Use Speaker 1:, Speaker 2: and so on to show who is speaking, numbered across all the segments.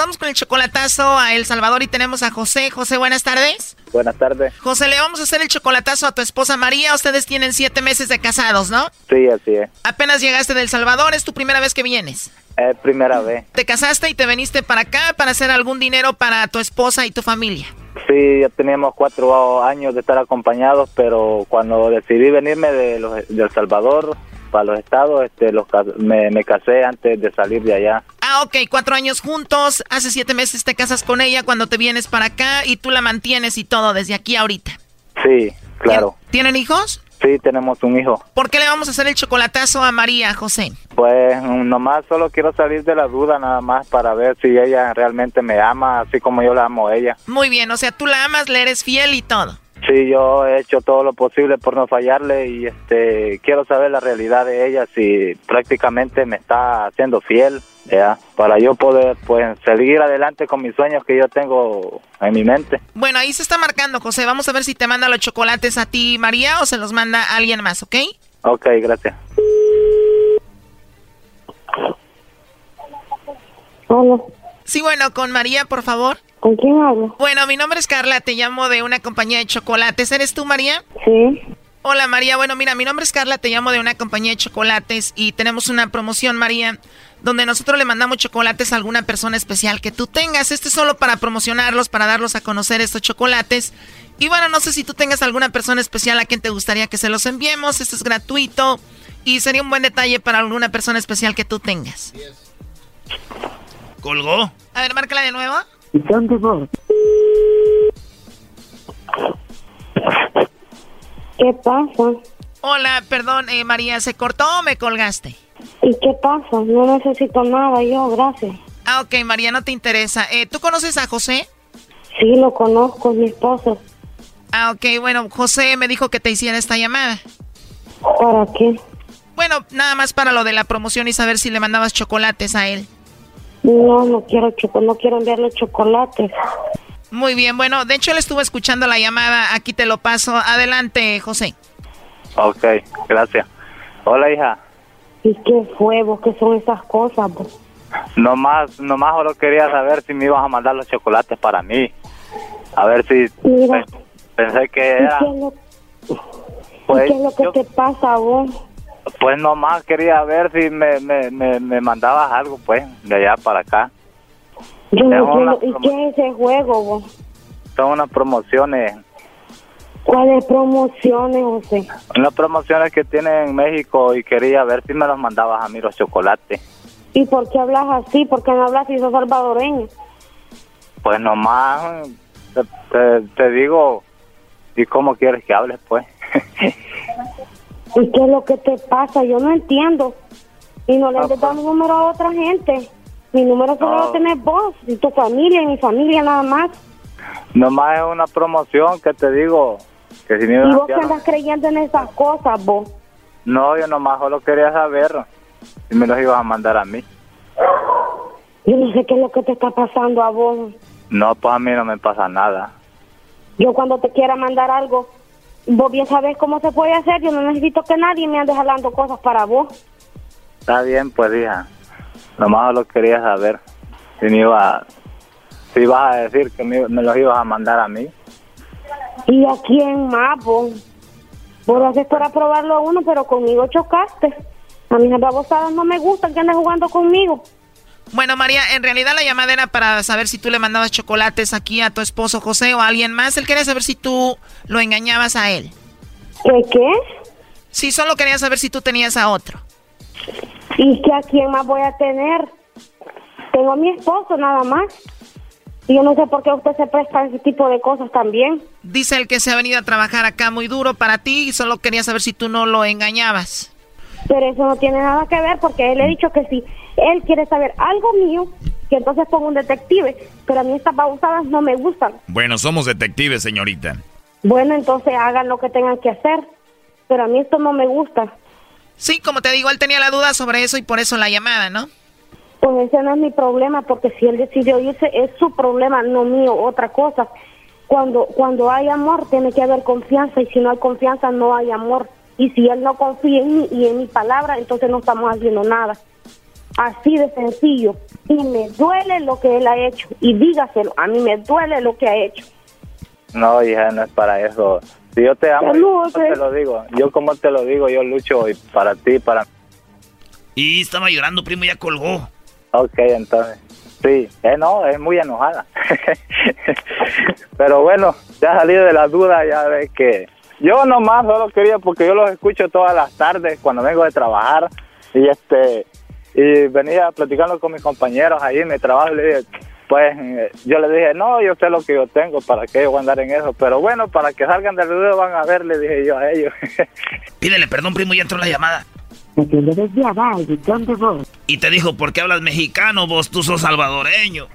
Speaker 1: vamos con el chocolatazo a El Salvador y tenemos a José. José, buenas tardes.
Speaker 2: Buenas tardes.
Speaker 1: José, le vamos a hacer el chocolatazo a tu esposa María. Ustedes tienen siete meses de casados, ¿no?
Speaker 2: Sí, así es.
Speaker 1: Apenas llegaste de El Salvador, ¿es tu primera vez que vienes?
Speaker 2: Es primera vez.
Speaker 1: ¿Te casaste y te viniste para acá para hacer algún dinero para tu esposa y tu familia?
Speaker 2: Sí, ya teníamos cuatro años de estar acompañados, pero cuando decidí venirme de, los, de El Salvador para los estados, este, los, me, me casé antes de salir de allá.
Speaker 1: Ah, ok, cuatro años juntos, hace siete meses te casas con ella cuando te vienes para acá y tú la mantienes y todo desde aquí ahorita.
Speaker 2: Sí, claro.
Speaker 1: ¿Tienen hijos?
Speaker 2: Sí, tenemos un hijo.
Speaker 1: ¿Por qué le vamos a hacer el chocolatazo a María, José?
Speaker 2: Pues nomás solo quiero salir de la duda nada más para ver si ella realmente me ama, así como yo la amo a ella.
Speaker 1: Muy bien, o sea, tú la amas, le eres fiel y todo.
Speaker 2: Sí, yo he hecho todo lo posible por no fallarle y este quiero saber la realidad de ella si prácticamente me está haciendo fiel, ya, para yo poder pues seguir adelante con mis sueños que yo tengo en mi mente.
Speaker 1: Bueno, ahí se está marcando, José. Vamos a ver si te manda los chocolates a ti, María, o se los manda a alguien más, ¿ok?
Speaker 2: Ok, gracias.
Speaker 3: Hola.
Speaker 1: Sí, bueno, con María, por favor.
Speaker 3: ¿Con quién hablo?
Speaker 1: Bueno, mi nombre es Carla, te llamo de una compañía de chocolates. ¿Eres tú, María?
Speaker 3: Sí.
Speaker 1: Hola, María. Bueno, mira, mi nombre es Carla, te llamo de una compañía de chocolates y tenemos una promoción, María, donde nosotros le mandamos chocolates a alguna persona especial que tú tengas. Este es solo para promocionarlos, para darlos a conocer estos chocolates. Y bueno, no sé si tú tengas alguna persona especial a quien te gustaría que se los enviemos. Esto es gratuito y sería un buen detalle para alguna persona especial que tú tengas.
Speaker 4: ¿Colgó?
Speaker 1: A ver, márcala de nuevo.
Speaker 3: ¿Qué pasa?
Speaker 1: Hola, perdón, eh, María, ¿se cortó o me colgaste?
Speaker 3: ¿Y qué pasa? No necesito nada yo, gracias.
Speaker 1: Ah, ok, María, no te interesa. Eh, ¿Tú conoces a José?
Speaker 3: Sí, lo conozco, mi esposo.
Speaker 1: Ah, ok, bueno, José me dijo que te hiciera esta llamada.
Speaker 3: ¿Para qué?
Speaker 1: Bueno, nada más para lo de la promoción y saber si le mandabas chocolates a él.
Speaker 3: No, no quiero choco, no quiero enviarle chocolates.
Speaker 1: Muy bien, bueno, de hecho él estuvo escuchando la llamada, aquí te lo paso. Adelante, José.
Speaker 2: Ok, gracias. Hola, hija.
Speaker 3: ¿Y qué fue vos? ¿Qué son esas cosas vos?
Speaker 2: Nomás, nomás solo quería saber si me ibas a mandar los chocolates para mí. A ver si
Speaker 3: Mira.
Speaker 2: pe- pensé que
Speaker 3: ¿Y
Speaker 2: era.
Speaker 3: qué es lo, y
Speaker 2: Pues,
Speaker 3: qué es lo que
Speaker 2: yo-
Speaker 3: te pasa a vos?
Speaker 2: Pues nomás quería ver si me, me, me, me mandabas algo, pues, de allá para acá.
Speaker 3: Yo. ¿Y qué es ese juego vos?
Speaker 2: Son unas promociones,
Speaker 3: ¿Cuáles promociones, José?
Speaker 2: unas promociones que tienen en México y quería ver si me los mandabas a mí los chocolates.
Speaker 3: ¿Y por qué hablas así? ¿Por qué no hablas si sos salvadoreño?
Speaker 2: Pues nomás te, te, te digo, ¿y cómo quieres que hables, pues?
Speaker 3: ¿Y qué es lo que te pasa? Yo no entiendo. Y no le
Speaker 2: Ah,
Speaker 3: andes dando número a otra gente. Mi número solo
Speaker 2: No.
Speaker 3: lo tenés vos, y tu familia, y mi familia nada más.
Speaker 2: nomás es una promoción que te digo, que si me
Speaker 3: Y vos
Speaker 2: enviar-
Speaker 3: andas creyendo en esas cosas, vos.
Speaker 2: No, yo nomás solo quería saber si me los ibas a mandar a mí.
Speaker 3: Yo no sé qué es lo que te está pasando a vos.
Speaker 2: No, pues a mí no me pasa nada.
Speaker 3: Yo cuando te quiera mandar algo, vos bien sabés cómo se puede hacer. Yo no necesito que nadie me ande jalando cosas para vos.
Speaker 2: Está bien, pues hija. Nomás solo quería saber si me iba, si ibas a decir que me, me los ibas a mandar a mí.
Speaker 3: ¿Y a quién más, vos? Vos lo haces para probarlo a uno, pero conmigo chocaste. A mis babosadas no me gustan que anden jugando conmigo.
Speaker 1: Bueno, María, en realidad la llamada era para saber si tú le mandabas chocolates aquí a tu esposo José o a alguien más. Él quería saber si tú lo engañabas a él.
Speaker 3: ¿Qué qué?
Speaker 1: Sí, solo quería saber si tú tenías a otro.
Speaker 3: ¿Y que a quién más voy a tener? Tengo a mi esposo nada más. Y yo no sé por qué usted se presta a ese tipo de cosas también.
Speaker 1: Dice el que se ha venido a trabajar acá muy duro para ti y solo quería saber si tú no lo engañabas.
Speaker 3: Pero eso no tiene nada que ver porque él le he dicho que si él quiere saber algo mío, que entonces ponga un detective. Pero a mí estas babosadas no me gustan.
Speaker 4: Bueno, somos detectives, señorita.
Speaker 3: Bueno, entonces hagan lo que tengan que hacer. Pero a mí esto no me gusta.
Speaker 1: Sí, como te digo, él tenía la duda sobre eso y por eso la llamada, ¿no?
Speaker 3: Pues ese no es mi problema, porque si él decidió irse, es su problema, no mío, otra cosa. Cuando, cuando hay amor, tiene que haber confianza, y si no hay confianza, no hay amor. Y si él no confía en mí y en mi palabra, entonces no estamos haciendo nada. Así de sencillo. Y me duele lo que él ha hecho. Y dígaselo, a mí me duele lo que ha hecho.
Speaker 2: No, hija, no es para eso. Si yo te amo, yo te lo digo. Yo como te lo digo, yo lucho para ti, para...
Speaker 4: Y estaba llorando, primo, ya colgó.
Speaker 2: Ok, entonces. Sí, eh, no, es muy enojada. Pero bueno, ya salido de la duda, ya ves que... Yo nomás solo quería, porque yo los escucho todas las tardes cuando vengo de trabajar. Y este y venía platicando con mis compañeros ahí en mi trabajo y le dije, pues yo le dije, no, yo sé lo que yo tengo, ¿para qué voy a andar en eso? Pero bueno, para que salgan del video van a ver, le dije yo a ellos.
Speaker 4: Pídele perdón, primo, ya entró la llamada. Y te dijo, ¿por qué hablas mexicano vos? Tú sos salvadoreño.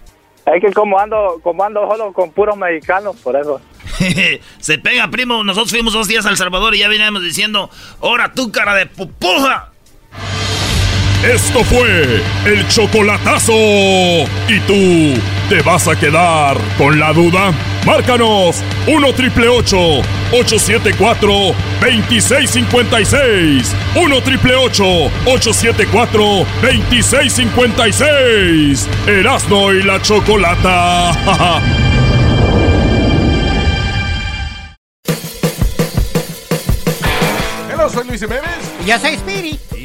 Speaker 2: Es que como ando, como ando solo con puros mexicanos, por eso.
Speaker 4: Se pega, primo. Nosotros fuimos dos días a El Salvador y ya veníamos diciendo, ahora tú, cara de pupuja.
Speaker 5: Esto fue el chocolatazo. ¿Y tú te vas a quedar con la duda? Márcanos 1 triple 874 2656. 1 triple 874 2656. Erasno y la chocolata.
Speaker 6: Hola, soy Luis Jiménez.
Speaker 7: Y yo soy Spirit